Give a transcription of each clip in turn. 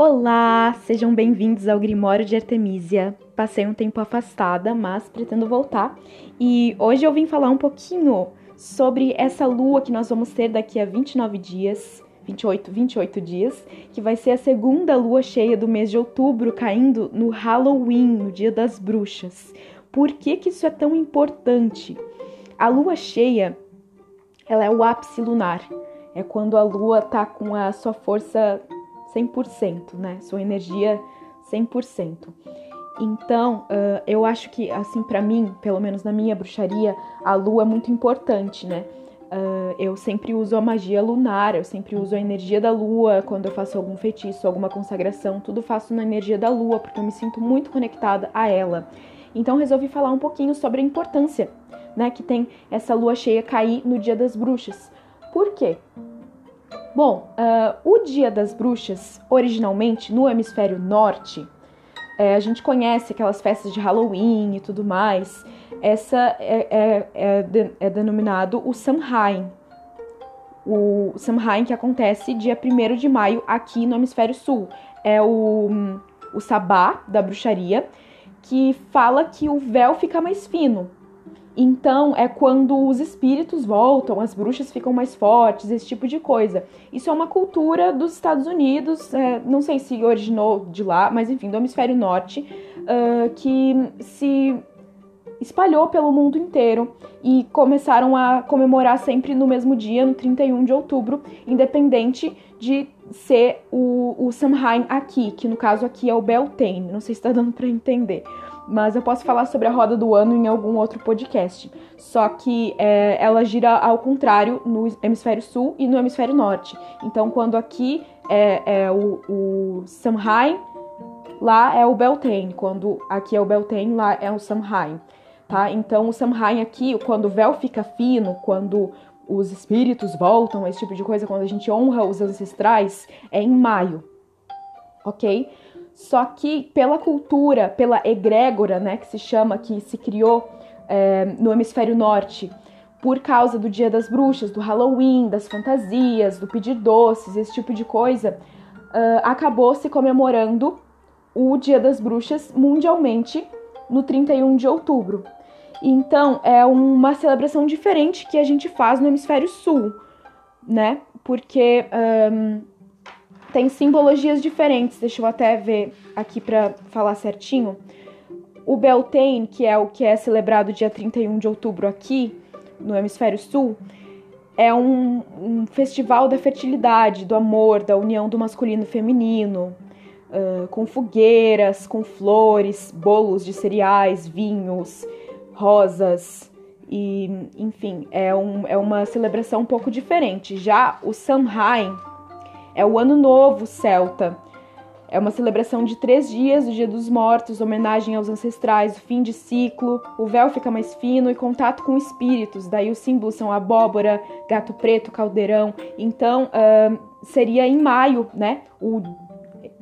Olá, sejam bem-vindos ao Grimório de Artemisia. Passei um tempo afastada, mas pretendo voltar. E hoje eu vim falar um pouquinho sobre essa lua que nós vamos ter daqui a 29 dias, 28, 28 dias, que vai ser a segunda lua cheia do mês de outubro, caindo no Halloween, no Dia das Bruxas. Por que, que isso é tão importante? A lua cheia, ela é o ápice lunar. É quando a lua tá com a sua força 100%, né? Sua energia 100%. Então, uh, eu acho que, assim, para mim, pelo menos na minha bruxaria, a lua é muito importante, né? Uh, eu sempre uso a magia lunar, eu sempre uso a energia da lua quando eu faço algum feitiço, alguma consagração, tudo faço na energia da lua, porque eu me sinto muito conectada a ela. Então, resolvi falar um pouquinho sobre a importância, né, que tem essa lua cheia cair no Dia das Bruxas. Por quê? Bom, uh, o Dia das Bruxas, originalmente no hemisfério norte, é, a gente conhece aquelas festas de Halloween e tudo mais. Essa é, é, é, de, é denominado o Samhain. O Samhain que acontece dia 1 de maio aqui no hemisfério sul. É o, o sabá da bruxaria, que fala que o véu fica mais fino. Então é quando os espíritos voltam, as bruxas ficam mais fortes, esse tipo de coisa. Isso é uma cultura dos Estados Unidos, é, não sei se originou de lá, mas enfim, do hemisfério norte, uh, que se espalhou pelo mundo inteiro e começaram a comemorar sempre no mesmo dia, no 31 de outubro, independente de ser o, o Samhain aqui, que no caso aqui é o Beltane, não sei se está dando para entender mas eu posso falar sobre a roda do ano em algum outro podcast. Só que é, ela gira ao contrário no hemisfério sul e no hemisfério norte. Então, quando aqui é, é o, o Samhain, lá é o Beltane. Quando aqui é o Beltane, lá é o Samhain. Tá? Então, o Samhain aqui, quando o véu fica fino, quando os espíritos voltam, esse tipo de coisa, quando a gente honra os ancestrais, é em maio. Ok? Só que pela cultura, pela egrégora, né, que se chama, que se criou é, no hemisfério norte, por causa do Dia das Bruxas, do Halloween, das fantasias, do pedir doces, esse tipo de coisa, uh, acabou se comemorando o Dia das Bruxas mundialmente no 31 de outubro. Então é uma celebração diferente que a gente faz no hemisfério sul, né? Porque um, tem simbologias diferentes. Deixa eu até ver aqui para falar certinho. O Beltane, que é o que é celebrado dia 31 de outubro aqui no hemisfério sul, é um, um festival da fertilidade, do amor, da união do masculino e feminino, uh, com fogueiras, com flores, bolos de cereais, vinhos, rosas e, enfim, é, um, é uma celebração um pouco diferente. Já o Samhain, é o Ano Novo Celta. É uma celebração de três dias, o Dia dos Mortos, homenagem aos ancestrais, o fim de ciclo, o véu fica mais fino e contato com espíritos. Daí os símbolos são abóbora, gato preto, caldeirão. Então, uh, seria em maio, né? O,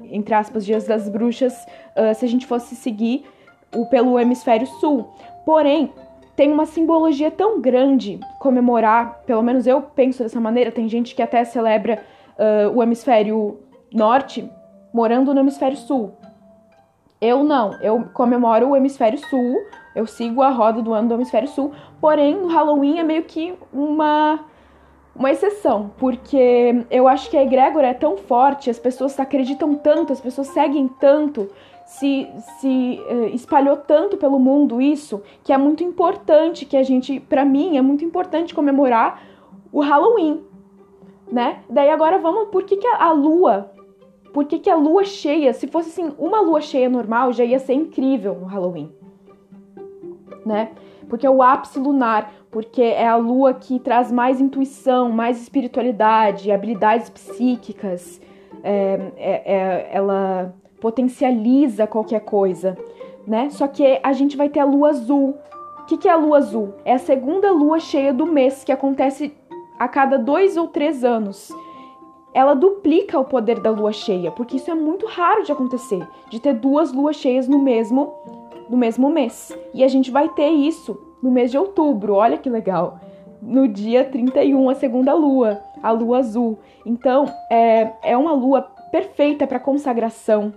entre aspas, Dias das Bruxas, uh, se a gente fosse seguir o, pelo hemisfério sul. Porém, tem uma simbologia tão grande comemorar, pelo menos eu penso dessa maneira, tem gente que até celebra uh, o hemisfério norte morando no hemisfério sul. Eu não, eu comemoro o hemisfério sul, eu sigo a roda do ano do hemisfério sul, porém no Halloween é meio que uma uma exceção, porque eu acho que a egrégora é tão forte, as pessoas acreditam tanto, as pessoas seguem tanto, se, se uh, espalhou tanto pelo mundo isso, que é muito importante que a gente, para mim, é muito importante comemorar o Halloween, né? Daí agora vamos, por que, que a, lua, por que, que a lua cheia, se fosse assim, uma lua cheia normal, já ia ser incrível no Halloween, né? Porque é o ápice lunar, porque é a lua que traz mais intuição, mais espiritualidade, habilidades psíquicas, é, é, é, ela potencializa qualquer coisa, né? Só que a gente vai ter a lua azul. O que, que é a lua azul? É a segunda lua cheia do mês que acontece a cada dois ou três anos. Ela duplica o poder da lua cheia, porque isso é muito raro de acontecer, de ter duas luas cheias no mesmo no mesmo mês. E a gente vai ter isso no mês de outubro. Olha que legal. No dia 31, a segunda lua, a lua azul. Então, é, é uma lua perfeita para consagração,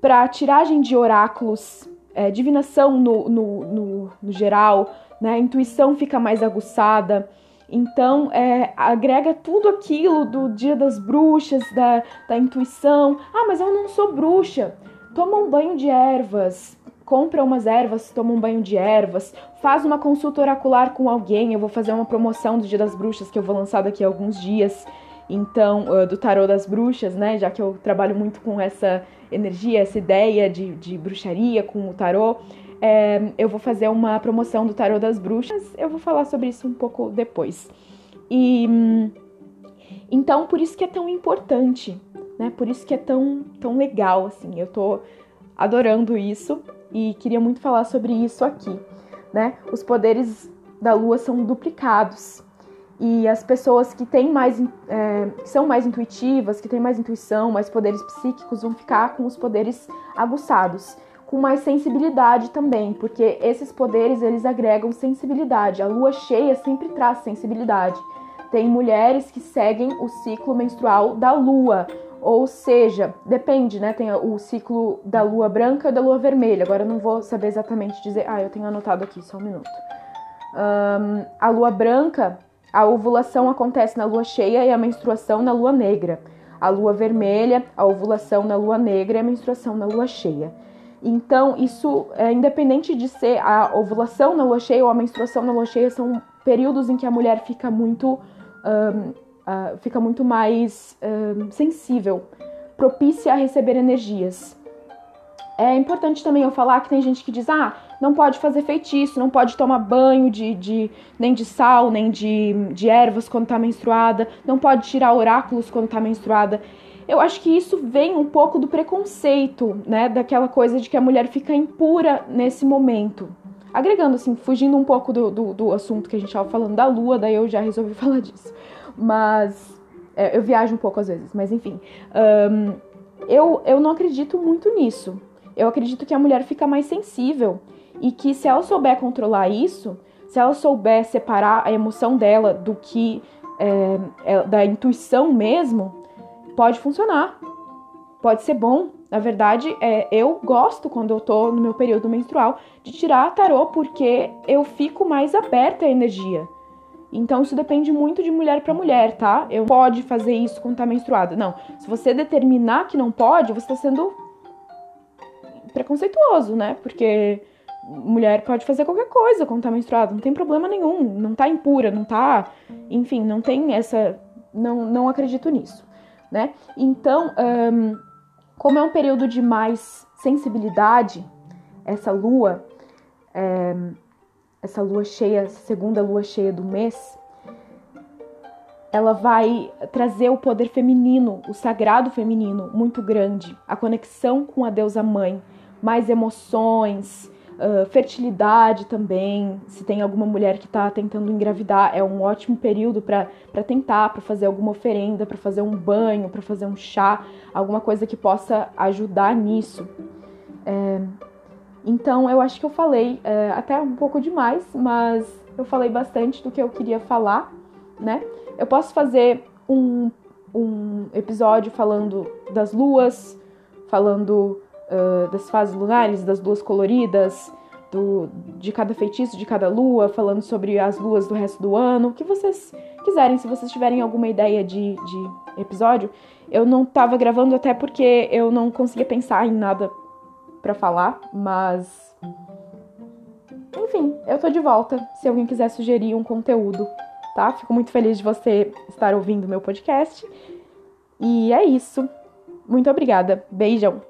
para tiragem de oráculos, é, divinação no, no, no, no geral, né? A intuição fica mais aguçada. Então, é, agrega tudo aquilo do dia das bruxas, da, da intuição. Ah, mas eu não sou bruxa. Toma um banho de ervas, compra umas ervas, toma um banho de ervas, faz uma consulta oracular com alguém. Eu vou fazer uma promoção do Dia das Bruxas que eu vou lançar daqui a alguns dias. Então, uh, do tarô das bruxas, né? Já que eu trabalho muito com essa energia, essa ideia de, de bruxaria com o tarô. É, eu vou fazer uma promoção do Tarô das Bruxas, eu vou falar sobre isso um pouco depois. E então por isso que é tão importante, né? Por isso que é tão, tão legal, assim. Eu tô adorando isso e queria muito falar sobre isso aqui, né? Os poderes da Lua são duplicados e as pessoas que têm mais, é, que são mais intuitivas, que têm mais intuição, mais poderes psíquicos, vão ficar com os poderes aguçados com mais sensibilidade também, porque esses poderes eles agregam sensibilidade. A lua cheia sempre traz sensibilidade. Tem mulheres que seguem o ciclo menstrual da lua, ou seja, depende, né? Tem o ciclo da lua branca e da lua vermelha. Agora eu não vou saber exatamente dizer. Ah, eu tenho anotado aqui, só um minuto. Um, a lua branca, a ovulação acontece na lua cheia e a menstruação na lua negra. A lua vermelha, a ovulação na lua negra e a menstruação na lua cheia. Então, isso é independente de ser a ovulação na lua cheia ou a menstruação na lua cheia, são períodos em que a mulher fica muito, um, uh, fica muito mais um, sensível, propícia a receber energias. É importante também eu falar que tem gente que diz: ah, não pode fazer feitiço, não pode tomar banho de, de nem de sal, nem de, de ervas quando tá menstruada, não pode tirar oráculos quando tá menstruada. Eu acho que isso vem um pouco do preconceito, né? Daquela coisa de que a mulher fica impura nesse momento. Agregando, assim, fugindo um pouco do, do, do assunto que a gente estava falando da lua, daí eu já resolvi falar disso. Mas. É, eu viajo um pouco às vezes, mas enfim. Um, eu, eu não acredito muito nisso. Eu acredito que a mulher fica mais sensível e que se ela souber controlar isso, se ela souber separar a emoção dela do que é, é, da intuição mesmo, pode funcionar. Pode ser bom. Na verdade, é, eu gosto quando eu tô no meu período menstrual de tirar tarô porque eu fico mais aberta à energia. Então isso depende muito de mulher para mulher, tá? Eu pode fazer isso quando tá menstruada. Não. Se você determinar que não pode, você tá sendo preconceituoso, né? Porque mulher pode fazer qualquer coisa quando tá menstruada, não tem problema nenhum, não tá impura, não tá, enfim, não tem essa, não, não acredito nisso né? Então, um, como é um período de mais sensibilidade, essa lua, é, essa lua cheia, segunda lua cheia do mês, ela vai trazer o poder feminino, o sagrado feminino muito grande, a conexão com a deusa mãe, mais emoções, Uh, fertilidade também, se tem alguma mulher que está tentando engravidar, é um ótimo período para tentar, para fazer alguma oferenda, para fazer um banho, para fazer um chá, alguma coisa que possa ajudar nisso. É, então eu acho que eu falei é, até um pouco demais, mas eu falei bastante do que eu queria falar, né? Eu posso fazer um, um episódio falando das luas, falando das fases lunares, das luas coloridas, do, de cada feitiço, de cada lua, falando sobre as luas do resto do ano, o que vocês quiserem, se vocês tiverem alguma ideia de, de episódio. Eu não tava gravando até porque eu não conseguia pensar em nada para falar, mas. Enfim, eu tô de volta se alguém quiser sugerir um conteúdo, tá? Fico muito feliz de você estar ouvindo meu podcast. E é isso. Muito obrigada. Beijão.